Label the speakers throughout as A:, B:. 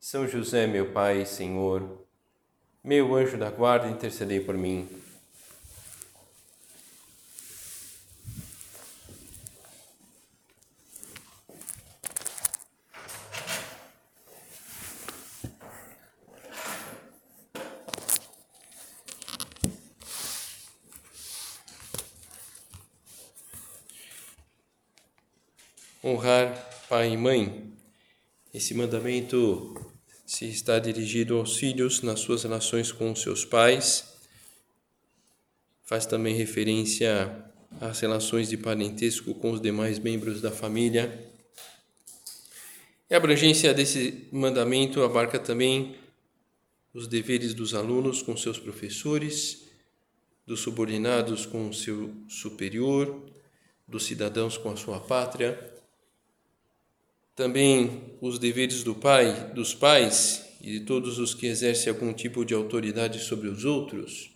A: são José, meu Pai, Senhor, meu anjo da guarda, intercedei por mim. Honrar pai e mãe. Esse mandamento se está dirigido aos filhos nas suas relações com os seus pais. Faz também referência às relações de parentesco com os demais membros da família. E a abrangência desse mandamento abarca também os deveres dos alunos com seus professores, dos subordinados com o seu superior, dos cidadãos com a sua pátria também os deveres do pai, dos pais e de todos os que exercem algum tipo de autoridade sobre os outros.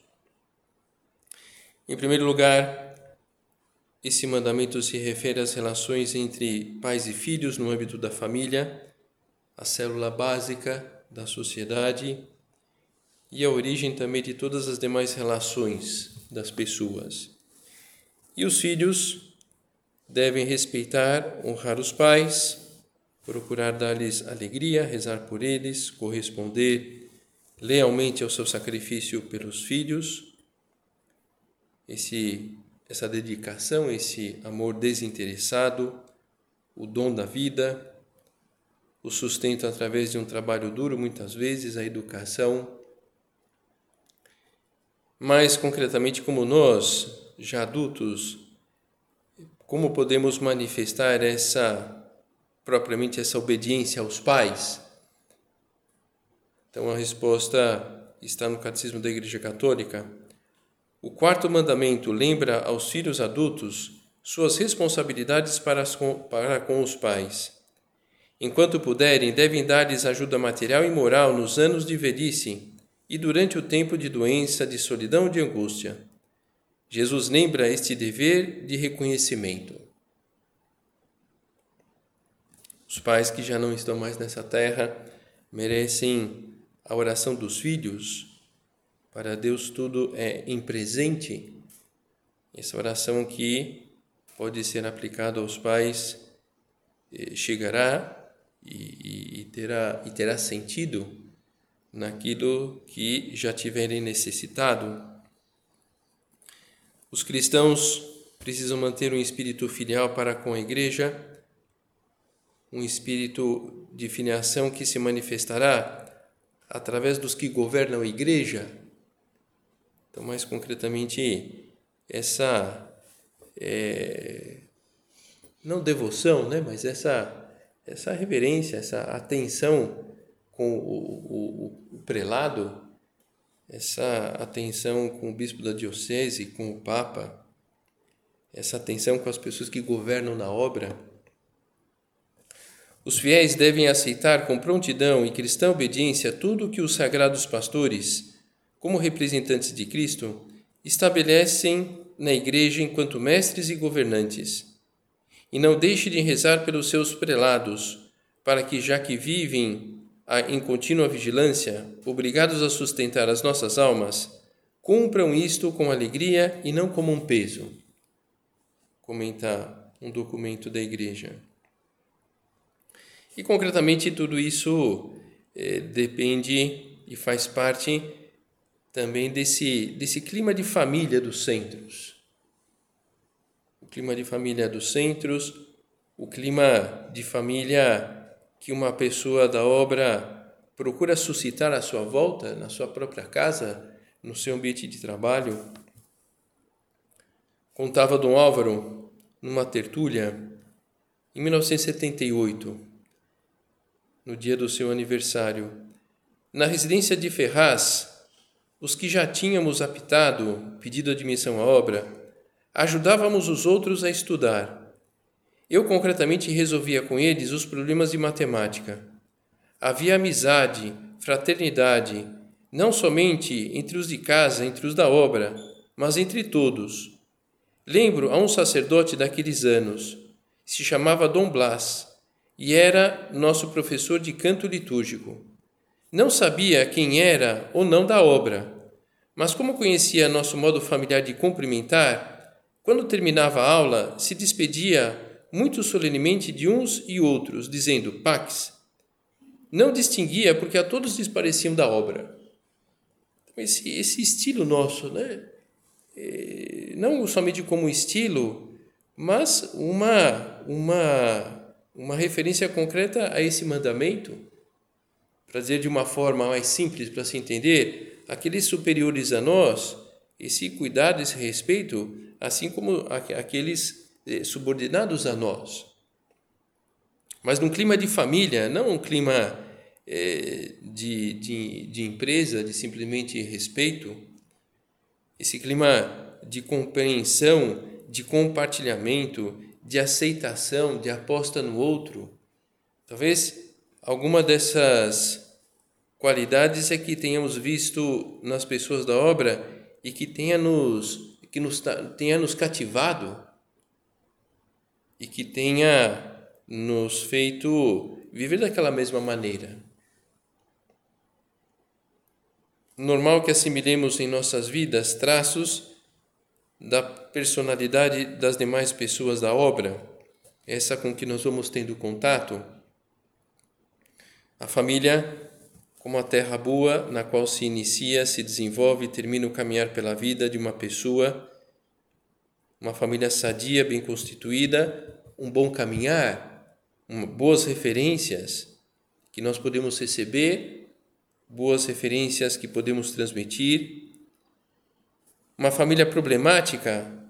A: Em primeiro lugar, esse mandamento se refere às relações entre pais e filhos no âmbito da família, a célula básica da sociedade e a origem também de todas as demais relações das pessoas. E os filhos devem respeitar, honrar os pais, procurar dar-lhes alegria, rezar por eles, corresponder lealmente ao seu sacrifício pelos filhos. Esse essa dedicação, esse amor desinteressado, o dom da vida, o sustento através de um trabalho duro, muitas vezes a educação. Mais concretamente, como nós, já adultos, como podemos manifestar essa propriamente essa obediência aos pais? Então a resposta está no Catecismo da Igreja Católica. O quarto mandamento lembra aos filhos adultos suas responsabilidades para, com, para com os pais. Enquanto puderem, devem dar-lhes ajuda material e moral nos anos de velhice e durante o tempo de doença, de solidão e de angústia. Jesus lembra este dever de reconhecimento. Os pais que já não estão mais nessa terra merecem a oração dos filhos. Para Deus tudo é em presente. Essa oração que pode ser aplicada aos pais eh, chegará e, e, terá, e terá sentido naquilo que já tiverem necessitado. Os cristãos precisam manter um espírito filial para com a igreja um espírito de filiação que se manifestará através dos que governam a igreja. Então, mais concretamente, essa é, não devoção, né, mas essa essa reverência, essa atenção com o, o, o prelado, essa atenção com o bispo da diocese, com o papa, essa atenção com as pessoas que governam na obra os fiéis devem aceitar com prontidão e cristã obediência tudo o que os sagrados pastores, como representantes de Cristo, estabelecem na Igreja enquanto mestres e governantes. E não deixe de rezar pelos seus prelados, para que, já que vivem em contínua vigilância, obrigados a sustentar as nossas almas, cumpram isto com alegria e não como um peso. Comenta um documento da Igreja. E concretamente tudo isso eh, depende e faz parte também desse, desse clima de família dos centros. O clima de família dos centros, o clima de família que uma pessoa da obra procura suscitar à sua volta, na sua própria casa, no seu ambiente de trabalho. Contava Dom Álvaro numa tertúlia em 1978 no dia do seu aniversário, na residência de Ferraz, os que já tínhamos aptado, pedido admissão à obra, ajudávamos os outros a estudar. Eu concretamente resolvia com eles os problemas de matemática. Havia amizade, fraternidade, não somente entre os de casa, entre os da obra, mas entre todos. Lembro a um sacerdote daqueles anos, se chamava Dom Blas, e era nosso professor de canto litúrgico. Não sabia quem era ou não da obra, mas como conhecia nosso modo familiar de cumprimentar, quando terminava a aula, se despedia muito solenemente de uns e outros, dizendo Pax. Não distinguia porque a todos lhes pareciam da obra. Esse, esse estilo nosso, né? É, não somente como estilo, mas uma, uma, uma referência concreta a esse mandamento, para dizer de uma forma mais simples para se entender, aqueles superiores a nós, esse cuidado, esse respeito, assim como aqueles eh, subordinados a nós. Mas num clima de família, não um clima é, de, de, de empresa, de simplesmente respeito, esse clima de compreensão, de compartilhamento, de aceitação, de aposta no outro. Talvez alguma dessas qualidades é que tenhamos visto nas pessoas da obra e que tenha nos, que nos, tenha nos cativado e que tenha nos feito viver daquela mesma maneira. Normal que assimilemos em nossas vidas traços da personalidade das demais pessoas da obra, essa com que nós vamos tendo contato. A família como a terra boa na qual se inicia, se desenvolve e termina o caminhar pela vida de uma pessoa, uma família sadia, bem constituída, um bom caminhar, boas referências que nós podemos receber, boas referências que podemos transmitir. Uma família problemática,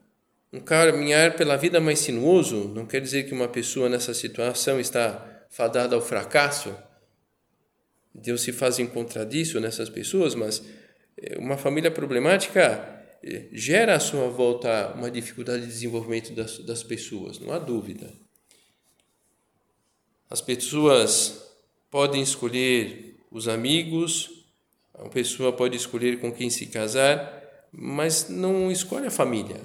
A: um caminhar pela vida mais sinuoso, não quer dizer que uma pessoa nessa situação está fadada ao fracasso Deus se faz encontrar disso nessas pessoas, mas eh, uma família problemática eh, gera à sua volta uma dificuldade de desenvolvimento das, das pessoas, não há dúvida. As pessoas podem escolher os amigos, a pessoa pode escolher com quem se casar, mas não escolhe a família,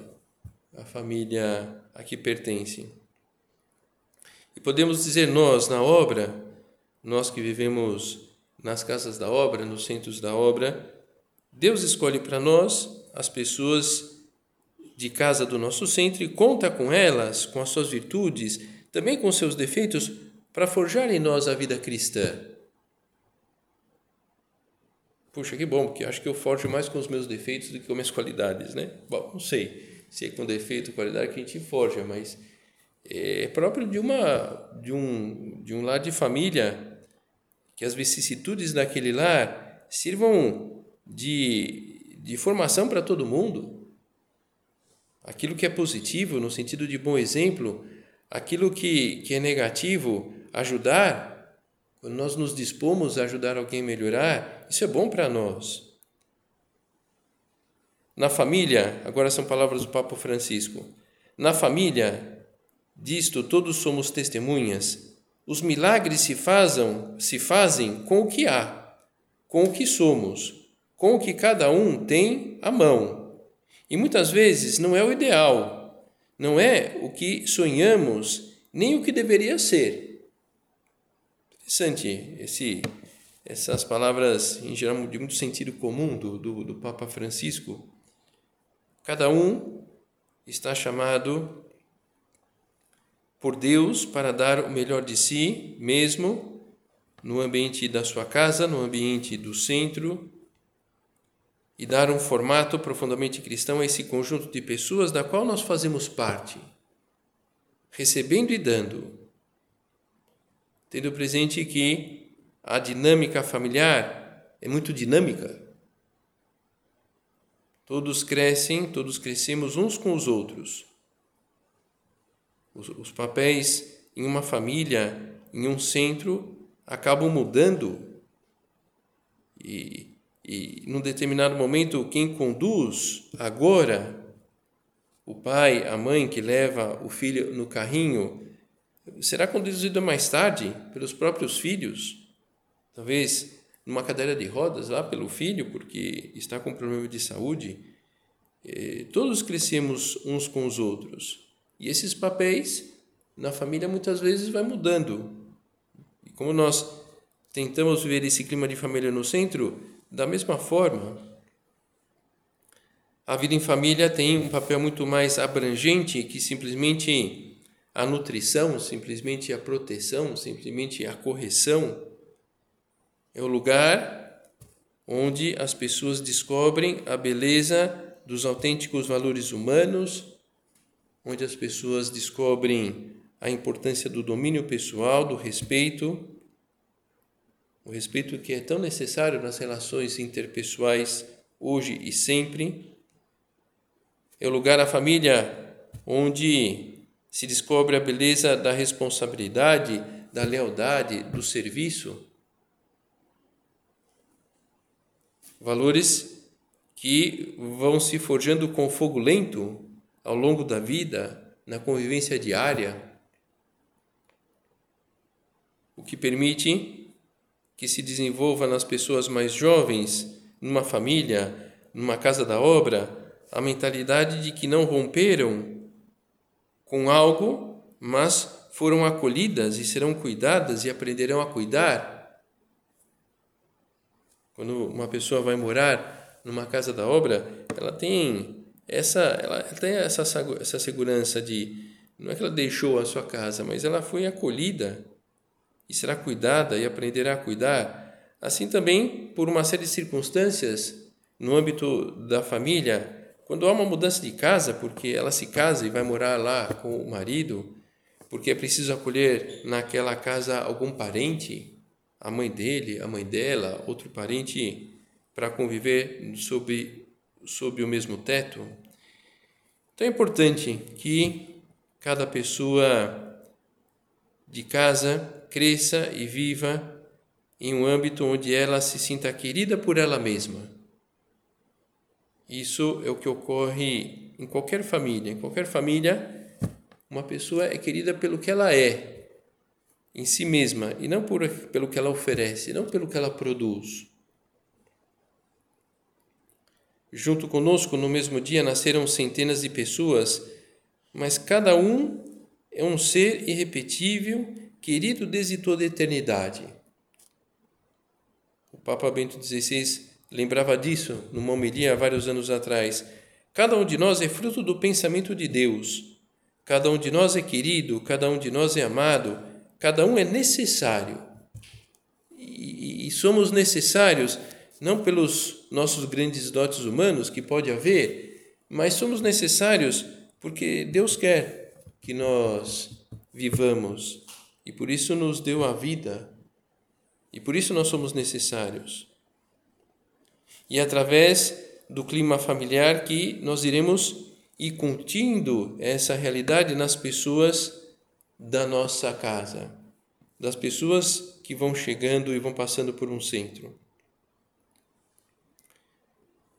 A: a família a que pertence. E podemos dizer nós, na obra, nós que vivemos nas casas da obra, nos centros da obra, Deus escolhe para nós as pessoas de casa do nosso centro e conta com elas, com as suas virtudes, também com seus defeitos, para forjar em nós a vida cristã. Puxa, que bom, porque acho que eu forjo mais com os meus defeitos do que com minhas qualidades, né? Bom, não sei se é com defeito qualidade que a gente forja, mas é próprio de uma de um de um lar de família que as vicissitudes daquele lar sirvam de, de formação para todo mundo. Aquilo que é positivo, no sentido de bom exemplo, aquilo que, que é negativo, ajudar, quando nós nos dispomos a ajudar alguém a melhorar, isso é bom para nós. Na família, agora são palavras do Papa Francisco, na família, disto todos somos testemunhas, os milagres se fazem, se fazem com o que há, com o que somos, com o que cada um tem à mão. E muitas vezes não é o ideal, não é o que sonhamos, nem o que deveria ser. Interessante esse, essas palavras, em geral, de muito sentido comum do, do, do Papa Francisco. Cada um está chamado por Deus para dar o melhor de si mesmo no ambiente da sua casa, no ambiente do centro e dar um formato profundamente cristão a esse conjunto de pessoas da qual nós fazemos parte, recebendo e dando, tendo presente que a dinâmica familiar é muito dinâmica. Todos crescem, todos crescemos uns com os outros os, os papéis em uma família, em um centro, acabam mudando. e, e num determinado momento quem conduz agora o pai, a mãe que leva o filho no carrinho, será conduzido mais tarde pelos próprios filhos, talvez numa cadeira de rodas lá pelo filho, porque está com problema de saúde. Eh, todos crescemos uns com os outros. E esses papéis na família muitas vezes vai mudando. E como nós tentamos ver esse clima de família no centro, da mesma forma, a vida em família tem um papel muito mais abrangente que simplesmente a nutrição, simplesmente a proteção, simplesmente a correção. É o lugar onde as pessoas descobrem a beleza dos autênticos valores humanos, onde as pessoas descobrem a importância do domínio pessoal, do respeito, o respeito que é tão necessário nas relações interpessoais hoje e sempre é o lugar, a família, onde se descobre a beleza da responsabilidade, da lealdade, do serviço. Valores que vão se forjando com fogo lento ao longo da vida, na convivência diária, o que permite que se desenvolva nas pessoas mais jovens, numa família, numa casa da obra, a mentalidade de que não romperam com algo, mas foram acolhidas e serão cuidadas e aprenderão a cuidar. Quando uma pessoa vai morar numa casa da obra, ela tem essa, ela tem essa, essa segurança de não é que ela deixou a sua casa, mas ela foi acolhida e será cuidada e aprenderá a cuidar. Assim também, por uma série de circunstâncias no âmbito da família, quando há uma mudança de casa, porque ela se casa e vai morar lá com o marido, porque é preciso acolher naquela casa algum parente, a mãe dele, a mãe dela, outro parente, para conviver sob, sob o mesmo teto. Então é importante que cada pessoa de casa cresça e viva em um âmbito onde ela se sinta querida por ela mesma isso é o que ocorre em qualquer família. Em qualquer família, uma pessoa é querida pelo que ela é, em si mesma, e não por, pelo que ela oferece, não pelo que ela produz. Junto conosco, no mesmo dia, nasceram centenas de pessoas, mas cada um é um ser irrepetível, querido desde toda a eternidade. O Papa Bento XVI lembrava disso numa homilia há vários anos atrás. Cada um de nós é fruto do pensamento de Deus. Cada um de nós é querido, cada um de nós é amado, cada um é necessário. E, e somos necessários não pelos nossos grandes dotes humanos, que pode haver, mas somos necessários porque Deus quer que nós vivamos. E por isso nos deu a vida. E por isso nós somos necessários. E através do clima familiar que nós iremos ir curtindo essa realidade nas pessoas da nossa casa, das pessoas que vão chegando e vão passando por um centro.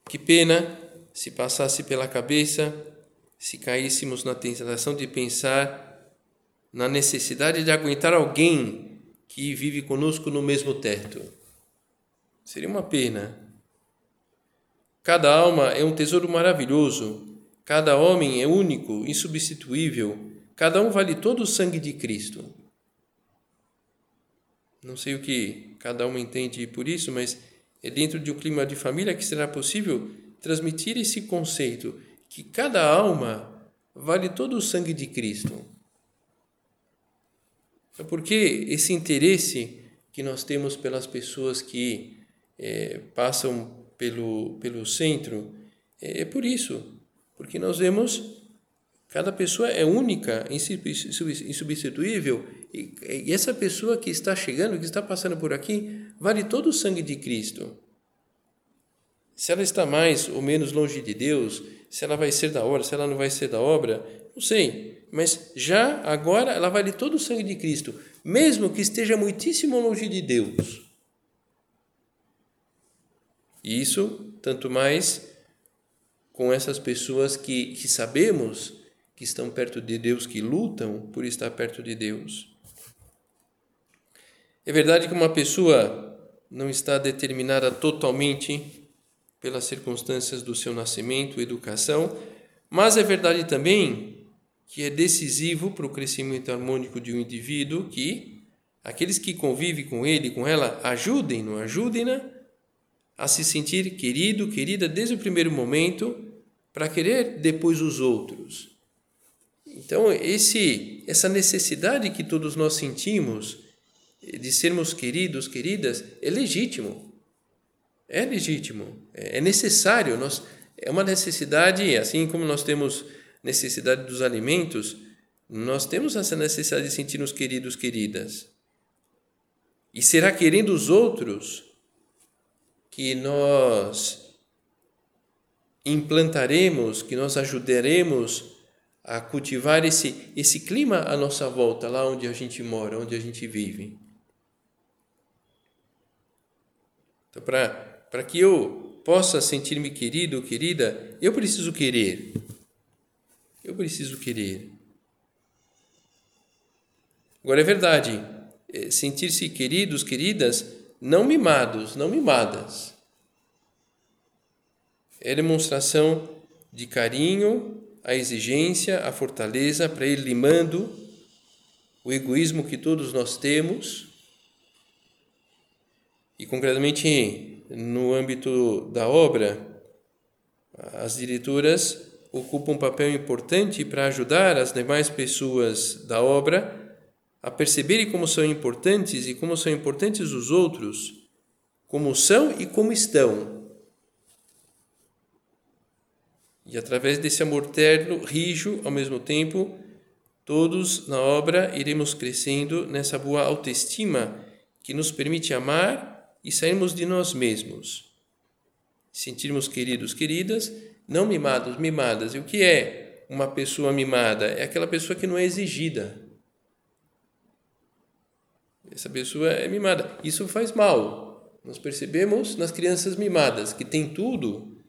A: Que pena se passasse pela cabeça, se caíssemos na tentação de pensar na necessidade de aguentar alguém que vive conosco no mesmo teto. Seria uma pena Cada alma é um tesouro maravilhoso, cada homem é único, insubstituível, cada um vale todo o sangue de Cristo. Não sei o que cada um entende por isso, mas é dentro de um clima de família que será possível transmitir esse conceito que cada alma vale todo o sangue de Cristo. É porque esse interesse que nós temos pelas pessoas que é, passam pelo, pelo centro, é, é por isso, porque nós vemos cada pessoa é única, insubstituível, e, essa pessoa que está chegando, que está passando por aqui, vale todo o sangue de Cristo. Se ela está mais ou menos longe de Deus, se ela vai ser da obra, se ela não vai ser da obra, não sei. Mas já agora ela vale todo o sangue de Cristo, mesmo que esteja muitíssimo longe de Deus. E isso, tanto mais com essas pessoas que, que sabemos que estão perto de Deus, que lutam por estar perto de Deus. É verdade que uma pessoa não está determinada totalmente pelas circunstâncias do seu nascimento, educação, mas é verdade também que é decisivo para o crescimento harmônico de um indivíduo que aqueles que convivem com ele, com ela, ajudem-no, ajudem-na a se sentir querido, querida desde o primeiro momento, para querer depois os outros. Então, esse essa necessidade que todos nós sentimos de sermos queridos, queridas, é legítimo. É legítimo, é necessário, nós é uma necessidade, assim como nós temos necessidade dos alimentos, nós temos essa necessidade de sentir-nos queridos, queridas. E será querendo os outros que nós implantaremos, que nós ajudaremos a cultivar esse, esse clima à nossa volta, lá onde a gente mora, onde a gente vive. Então, para que eu possa sentir-me querido ou querida, eu preciso querer. Eu preciso querer. Agora é verdade, é, sentir-se queridos, queridas, não mimados, não mimadas. É demonstração de carinho, a exigência, a fortaleza para ir limando o egoísmo que todos nós temos. E concretamente no âmbito da obra, as diretoras ocupa um papel importante para ajudar as demais pessoas da obra a perceberem como são importantes e como são importantes os outros, como são e como estão. E através desse amor terno, rijo, ao mesmo tempo, todos na obra iremos crescendo nessa boa autoestima que nos permite amar e sairmos de nós mesmos. Sentirmos queridos, queridas não mimados, mimadas. E o que é uma pessoa mimada? É aquela pessoa que não é exigida. Essa pessoa é mimada. Isso faz mal. Nós percebemos nas crianças mimadas, que tem tudo,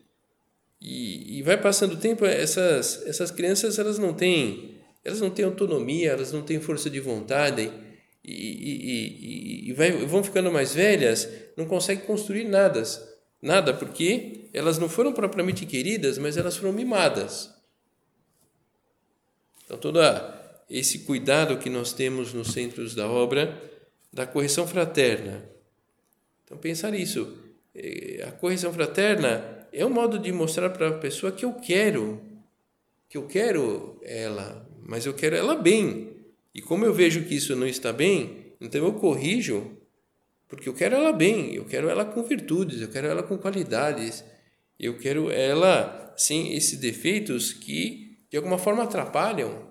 A: e, e vai passando o tempo, essas, essas crianças elas não têm elas não têm autonomia, elas não têm força de vontade, e, e, e, vai, vão ficando mais velhas, não conseguem construir nada Nada, porque elas não foram propriamente queridas, mas elas foram mimadas. Então, todo esse cuidado que nós temos nos centros da obra, da correção fraterna. Então, pensar isso. Eh, a correção fraterna é um modo de mostrar para a pessoa que eu quero, que eu quero ela, mas eu quero ela bem. E como eu vejo que isso não está bem, então eu corrijo porque eu quero ela bem, eu quero ela com virtudes, eu quero ela com qualidades, eu quero ela sem esses defeitos que de alguma forma atrapalham.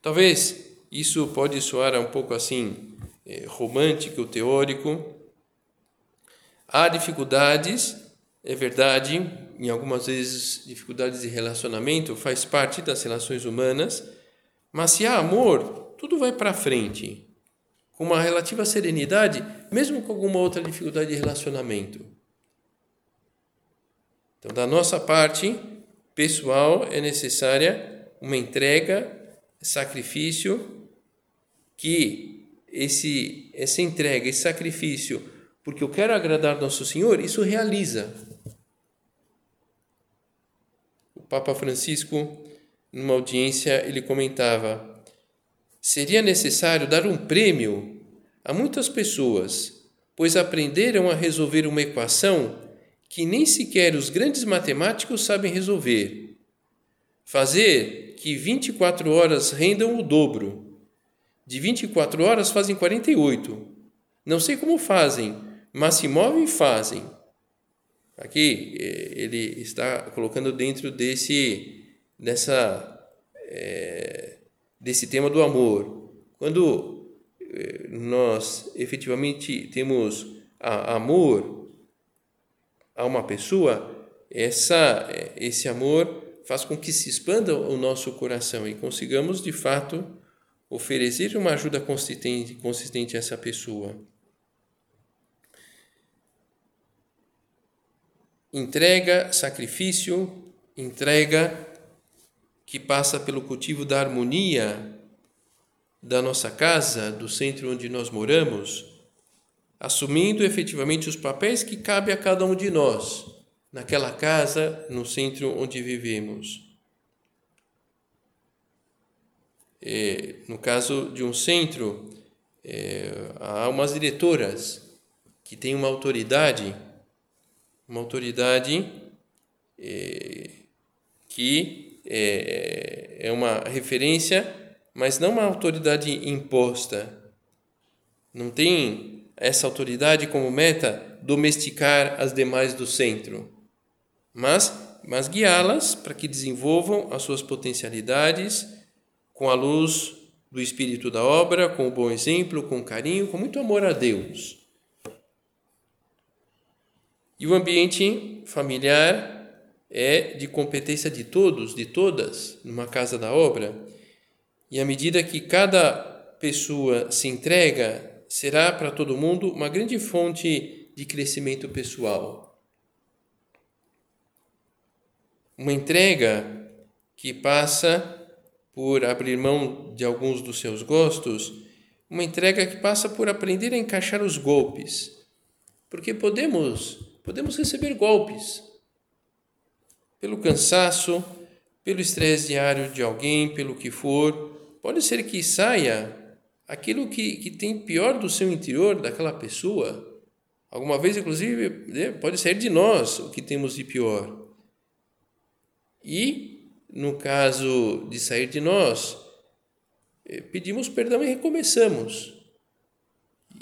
A: Talvez isso pode soar um pouco assim é, romântico, teórico. Há dificuldades, é verdade, em algumas vezes dificuldades de relacionamento faz parte das relações humanas, mas se há amor, tudo vai para frente com uma relativa serenidade, mesmo com alguma outra dificuldade de relacionamento. Então, da nossa parte pessoal, é necessária uma entrega, sacrifício, que esse, essa entrega, esse sacrifício, porque eu quero agradar nosso Senhor, isso realiza. O Papa Francisco, numa audiência, ele comentava seria necessário dar um prêmio a muitas pessoas, pois aprenderam a resolver uma equação que nem sequer os grandes matemáticos sabem resolver. Fazer que 24 horas rendam o dobro. De 24 horas fazem 48. Não sei como fazem, mas se movem e fazem. Aqui eh, ele está colocando dentro desse dessa é, desse tema do amor. Quando eh, nós efetivamente temos amor a uma pessoa, essa, esse amor faz com que se expanda o nosso coração e consigamos de fato oferecer uma ajuda consistente, consistente a essa pessoa. Entrega, sacrifício, entrega que passa pelo cultivo da harmonia da nossa casa, do centro onde nós moramos, assumindo efetivamente os papéis que cabe a cada um de nós, naquela casa, no centro onde vivemos. É, no caso de um centro, é, há umas diretoras que têm uma autoridade, uma autoridade é, que é, é uma referência mas não uma autoridade imposta. Não tem essa autoridade como meta domesticar as demais do centro, mas, mas guiá-las para que desenvolvam as suas potencialidades com a luz do espírito da obra, com o bom exemplo, com carinho, com muito amor a Deus. E o ambiente familiar é de competência de todos, de todas, numa casa da obra. E à medida que cada pessoa se entrega, será para todo mundo uma grande fonte de crescimento pessoal. Uma entrega que passa por abrir mão de alguns dos seus gostos, uma entrega que passa por aprender a encaixar os golpes. Porque podemos, podemos receber golpes pelo cansaço, pelo estresse diário de alguém, pelo que for, pode ser que saia aquilo que, que tem pior do seu interior, daquela pessoa. Alguma vez, inclusive, né, pode sair de nós o que temos de pior. E, no caso de sair de nós, eh, pedimos perdão e recomeçamos.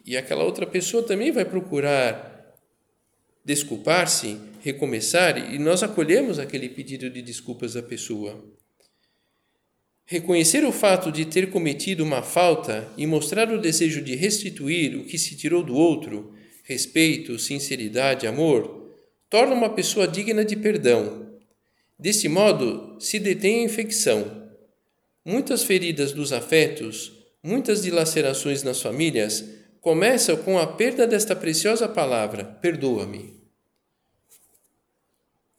A: E aquela outra pessoa também vai procurar desculpar-se, recomeçar, e nós acolhemos aquele pedido de desculpas da pessoa. Reconhecer o fato de ter cometido uma falta e mostrar o desejo de restituir o que se tirou do outro, respeito, sinceridade, amor, torna uma pessoa digna de perdão. Deste modo, se detém a infecção. Muitas feridas dos afetos, muitas dilacerações nas famílias começam com a perda desta preciosa palavra: perdoa-me.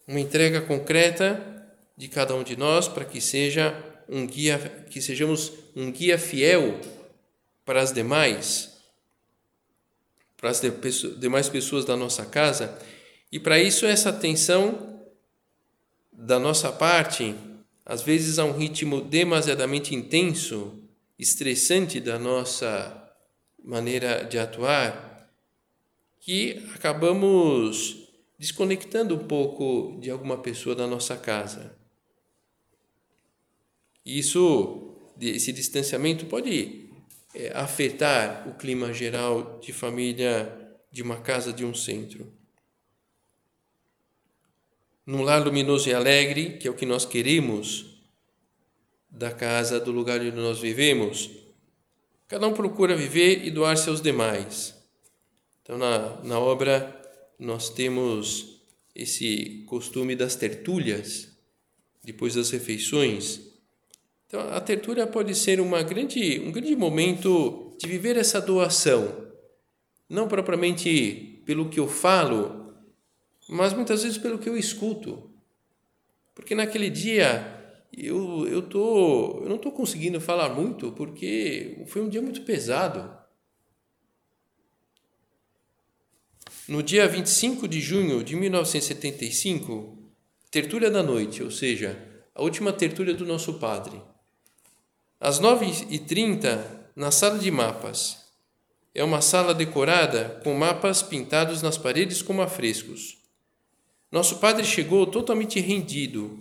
A: Uma entrega concreta de cada um de nós para que seja um guia, que sejamos um guia fiel para as demais, para as demais pessoas da nossa casa, e para isso essa atenção da nossa parte, às vezes a um ritmo demasiadamente intenso, estressante da nossa maneira de atuar, que acabamos desconectando um pouco de alguma pessoa da nossa casa. Isso, esse distanciamento pode é, afetar o clima geral de família de uma casa, de um centro. Num lar luminoso e alegre, que é o que nós queremos da casa, do lugar onde nós vivemos, cada um procura viver e doar-se aos demais. Então, na, na obra, nós temos esse costume das tertúlias, depois das refeições, então, a tertúlia pode ser uma grande, um grande momento de viver essa doação, não propriamente pelo que eu falo, mas muitas vezes pelo que eu escuto. Porque naquele dia eu, eu, tô, eu não estou conseguindo falar muito porque foi um dia muito pesado. No dia 25 de junho de 1975, tertúlia da noite, ou seja, a última tertúlia do nosso padre. Às 9h30, na sala de mapas. É uma sala decorada com mapas pintados nas paredes como afrescos. Nosso padre chegou totalmente rendido,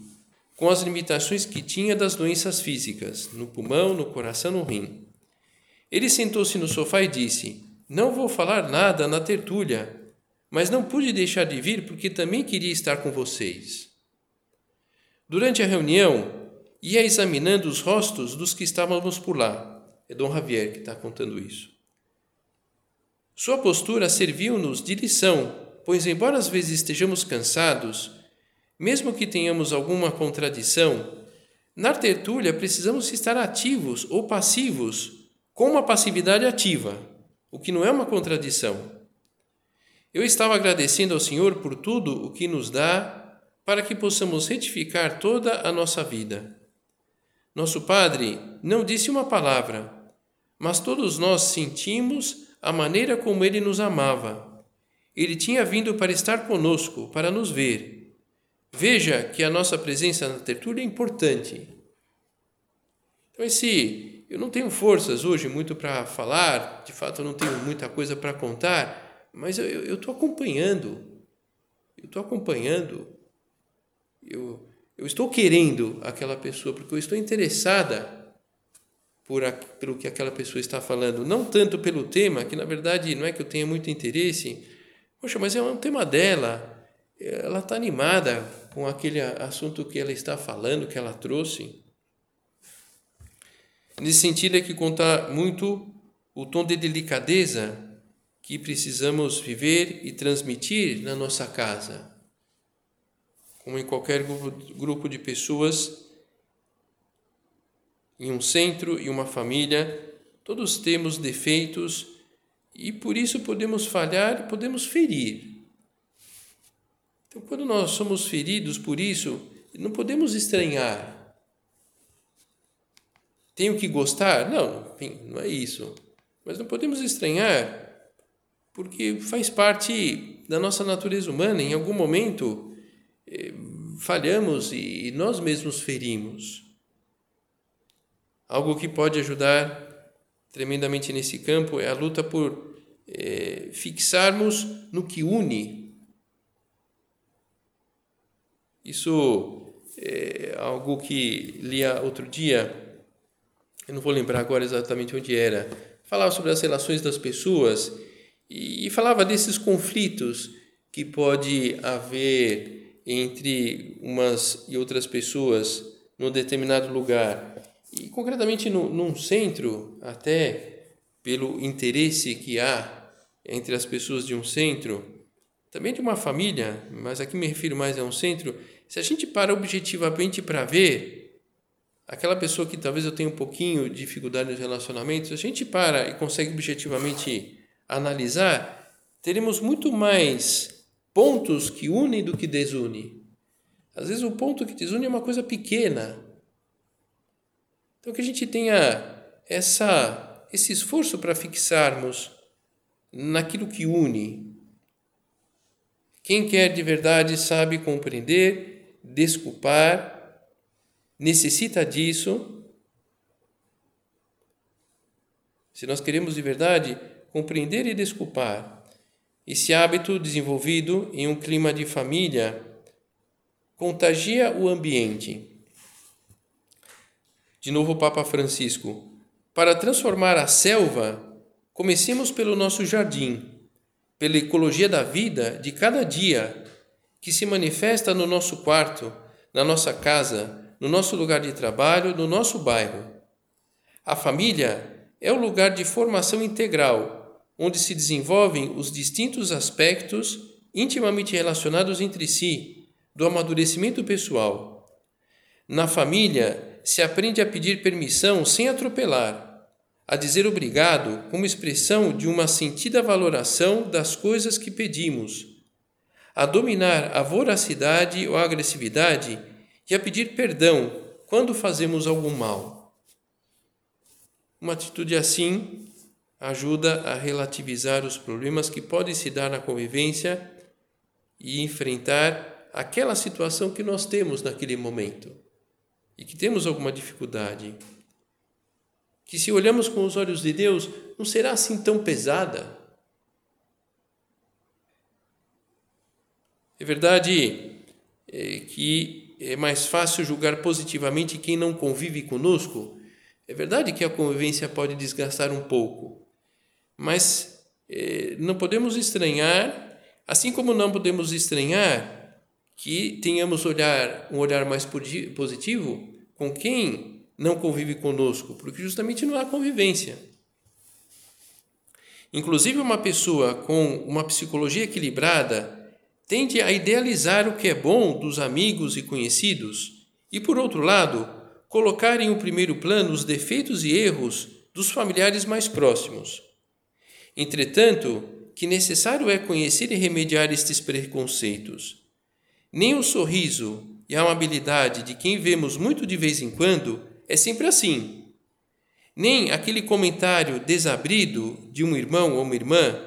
A: com as limitações que tinha das doenças físicas, no pulmão, no coração, no rim. Ele sentou-se no sofá e disse: Não vou falar nada na tertúlia, mas não pude deixar de vir porque também queria estar com vocês. Durante a reunião, ia examinando os rostos dos que estávamos por lá. É Dom Javier que está contando isso. Sua postura serviu-nos de lição, pois, embora às vezes estejamos cansados, mesmo que tenhamos alguma contradição, na tertúlia precisamos estar ativos ou passivos, com uma passividade ativa, o que não é uma contradição. Eu estava agradecendo ao Senhor por tudo o que nos dá para que possamos retificar toda a nossa vida. Nosso Padre não disse uma palavra, mas todos nós sentimos a maneira como ele nos amava. Ele tinha vindo para estar conosco, para nos ver. Veja que a nossa presença na tertúlia é importante. Então, esse, eu não tenho forças hoje muito para falar, de fato, eu não tenho muita coisa para contar, mas eu estou acompanhando. Eu estou acompanhando. Eu, eu estou querendo aquela pessoa, porque eu estou interessada por a, pelo que aquela pessoa está falando, não tanto pelo tema, que na verdade não é que eu tenha muito interesse, poxa, mas é um tema dela, ela está animada com aquele assunto que ela está falando, que ela trouxe. Nesse sentido é que conta muito o tom de delicadeza que precisamos viver e transmitir na nossa casa. Como em qualquer grupo de pessoas, em um centro e uma família, todos temos defeitos e por isso podemos falhar podemos ferir. Então, quando nós somos feridos por isso, não podemos estranhar. Tenho que gostar? Não, enfim, não é isso. Mas não podemos estranhar porque faz parte da nossa natureza humana. Em algum momento eh, falhamos e nós mesmos ferimos. Algo que pode ajudar tremendamente nesse campo é a luta por é, fixarmos no que une. Isso é algo que li outro dia, eu não vou lembrar agora exatamente onde era, falava sobre as relações das pessoas e falava desses conflitos que pode haver entre umas e outras pessoas num determinado lugar. E concretamente no, num centro, até pelo interesse que há entre as pessoas de um centro, também de uma família, mas aqui me refiro mais a um centro, se a gente para objetivamente para ver aquela pessoa que talvez eu tenha um pouquinho de dificuldade nos relacionamentos, a gente para e consegue objetivamente analisar, teremos muito mais pontos que unem do que desunem. Às vezes o ponto que desune é uma coisa pequena, então, que a gente tenha essa, esse esforço para fixarmos naquilo que une. Quem quer de verdade sabe compreender, desculpar, necessita disso. Se nós queremos de verdade compreender e desculpar, esse hábito desenvolvido em um clima de família contagia o ambiente de novo Papa Francisco, para transformar a selva, comecemos pelo nosso jardim, pela ecologia da vida de cada dia, que se manifesta no nosso quarto, na nossa casa, no nosso lugar de trabalho, no nosso bairro. A família é o lugar de formação integral, onde se desenvolvem os distintos aspectos intimamente relacionados entre si do amadurecimento pessoal. Na família, se aprende a pedir permissão sem atropelar, a dizer obrigado como expressão de uma sentida valoração das coisas que pedimos, a dominar a voracidade ou a agressividade e a pedir perdão quando fazemos algum mal. Uma atitude assim ajuda a relativizar os problemas que podem se dar na convivência e enfrentar aquela situação que nós temos naquele momento e que temos alguma dificuldade, que se olhamos com os olhos de Deus, não será assim tão pesada. É verdade é, que é mais fácil julgar positivamente quem não convive conosco. É verdade que a convivência pode desgastar um pouco, mas é, não podemos estranhar, assim como não podemos estranhar que tenhamos olhar, um olhar mais positivo com quem não convive conosco, porque justamente não há convivência. Inclusive, uma pessoa com uma psicologia equilibrada tende a idealizar o que é bom dos amigos e conhecidos e, por outro lado, colocar em um primeiro plano os defeitos e erros dos familiares mais próximos. Entretanto, que necessário é conhecer e remediar estes preconceitos. Nem o sorriso e a amabilidade de quem vemos muito de vez em quando é sempre assim. Nem aquele comentário desabrido de um irmão ou uma irmã,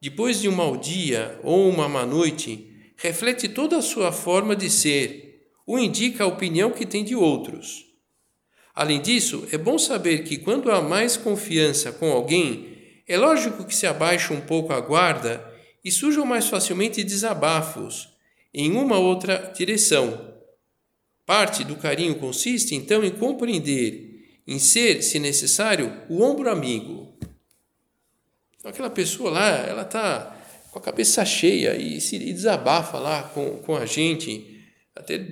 A: depois de um mau dia ou uma má noite, reflete toda a sua forma de ser ou indica a opinião que tem de outros. Além disso, é bom saber que quando há mais confiança com alguém, é lógico que se abaixa um pouco a guarda e surjam mais facilmente desabafos em uma outra direção. Parte do carinho consiste então em compreender, em ser, se necessário, o ombro amigo. Aquela pessoa lá, ela está com a cabeça cheia e se e desabafa lá com, com a gente, até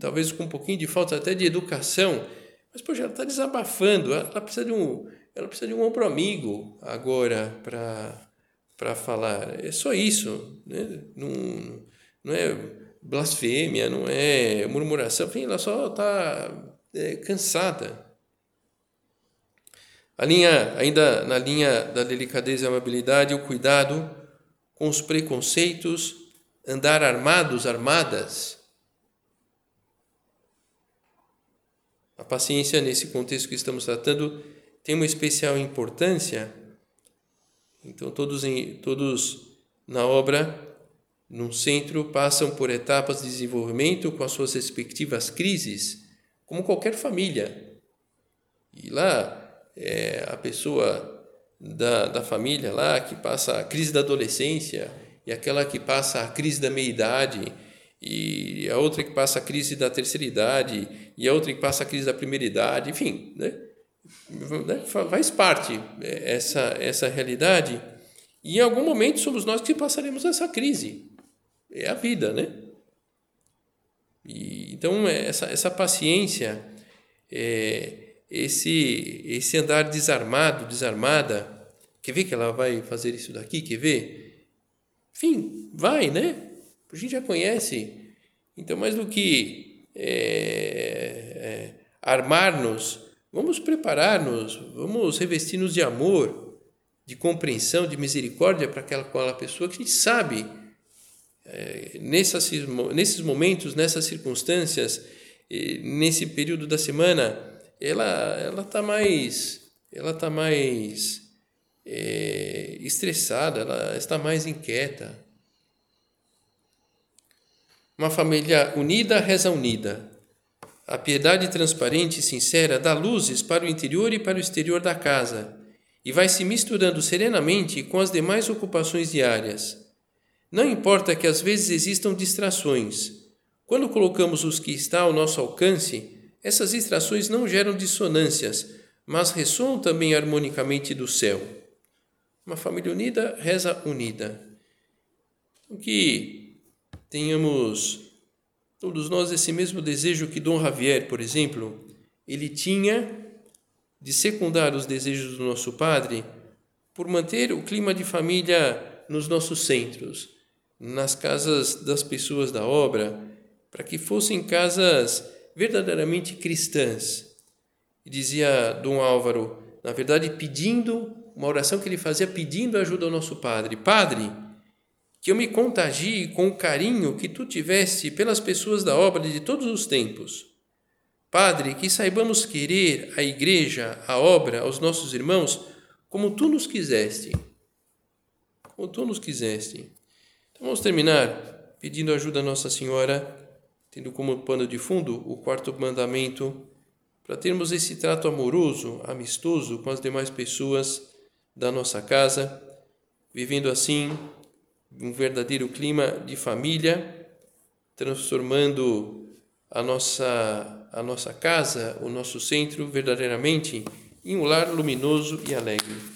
A: talvez com um pouquinho de falta até de educação, mas poxa, ela está desabafando, ela precisa de um, ela precisa de um ombro amigo agora para para falar. É só isso, né? não, não é blasfêmia, não é murmuração, enfim, ela só está é, cansada. A linha, ainda na linha da delicadeza e amabilidade, o cuidado com os preconceitos, andar armados, armadas. A paciência, nesse contexto que estamos tratando, tem uma especial importância. Então, todos, todos na obra, num centro, passam por etapas de desenvolvimento com as suas respectivas crises, como qualquer família. E lá, é, a pessoa da, da família lá que passa a crise da adolescência e aquela que passa a crise da meia-idade e a outra que passa a crise da terceira idade e a outra que passa a crise da primeira idade, enfim, né? né? faz parte é, essa, essa realidade e em algum momento somos nós que passaremos essa crise. É a vida, né? E, então, essa, essa paciência, é, esse, esse andar desarmado, desarmada, quer ver que ela vai fazer isso daqui, quer ver? Enfim, vai, né? A gente já conhece. Então, mais do que é, é, armar-nos, vamos preparar-nos, vamos revestir-nos de amor, de compreensão, de misericórdia para aquela, aquela pessoa que a gente sabe, é, nessas, nesses momentos, nessas circunstâncias, nesse período da semana, ela ela está mais ela tá mais é, estressada, ela está mais inquieta. Uma família unida reza unida. A piedade transparente e sincera dá luzes para o interior e para o exterior da casa e vai se misturando serenamente com as demais ocupações diárias. Não importa que às vezes existam distrações. Quando colocamos os que está ao nosso alcance, essas distrações não geram dissonâncias, mas ressoam também harmonicamente do céu. Uma família unida reza unida. Que tenhamos todos nós esse mesmo desejo que Dom Javier, por exemplo, ele tinha de secundar os desejos do nosso Padre por manter o clima de família nos nossos centros, nas casas das pessoas da obra, para que fossem casas verdadeiramente cristãs. E dizia Dom Álvaro, na verdade, pedindo, uma oração que ele fazia pedindo ajuda ao nosso Padre: Padre, que eu me contagie com o carinho que tu tiveste pelas pessoas da obra de todos os tempos. Padre, que saibamos querer a igreja, a obra, aos nossos irmãos, como tu nos quiseste. Como tu nos quiseste. Então vamos terminar pedindo ajuda a Nossa Senhora tendo como pano de fundo o quarto mandamento, para termos esse trato amoroso, amistoso com as demais pessoas da nossa casa, vivendo assim um verdadeiro clima de família, transformando a nossa, a nossa casa, o nosso centro, verdadeiramente em um lar luminoso e alegre.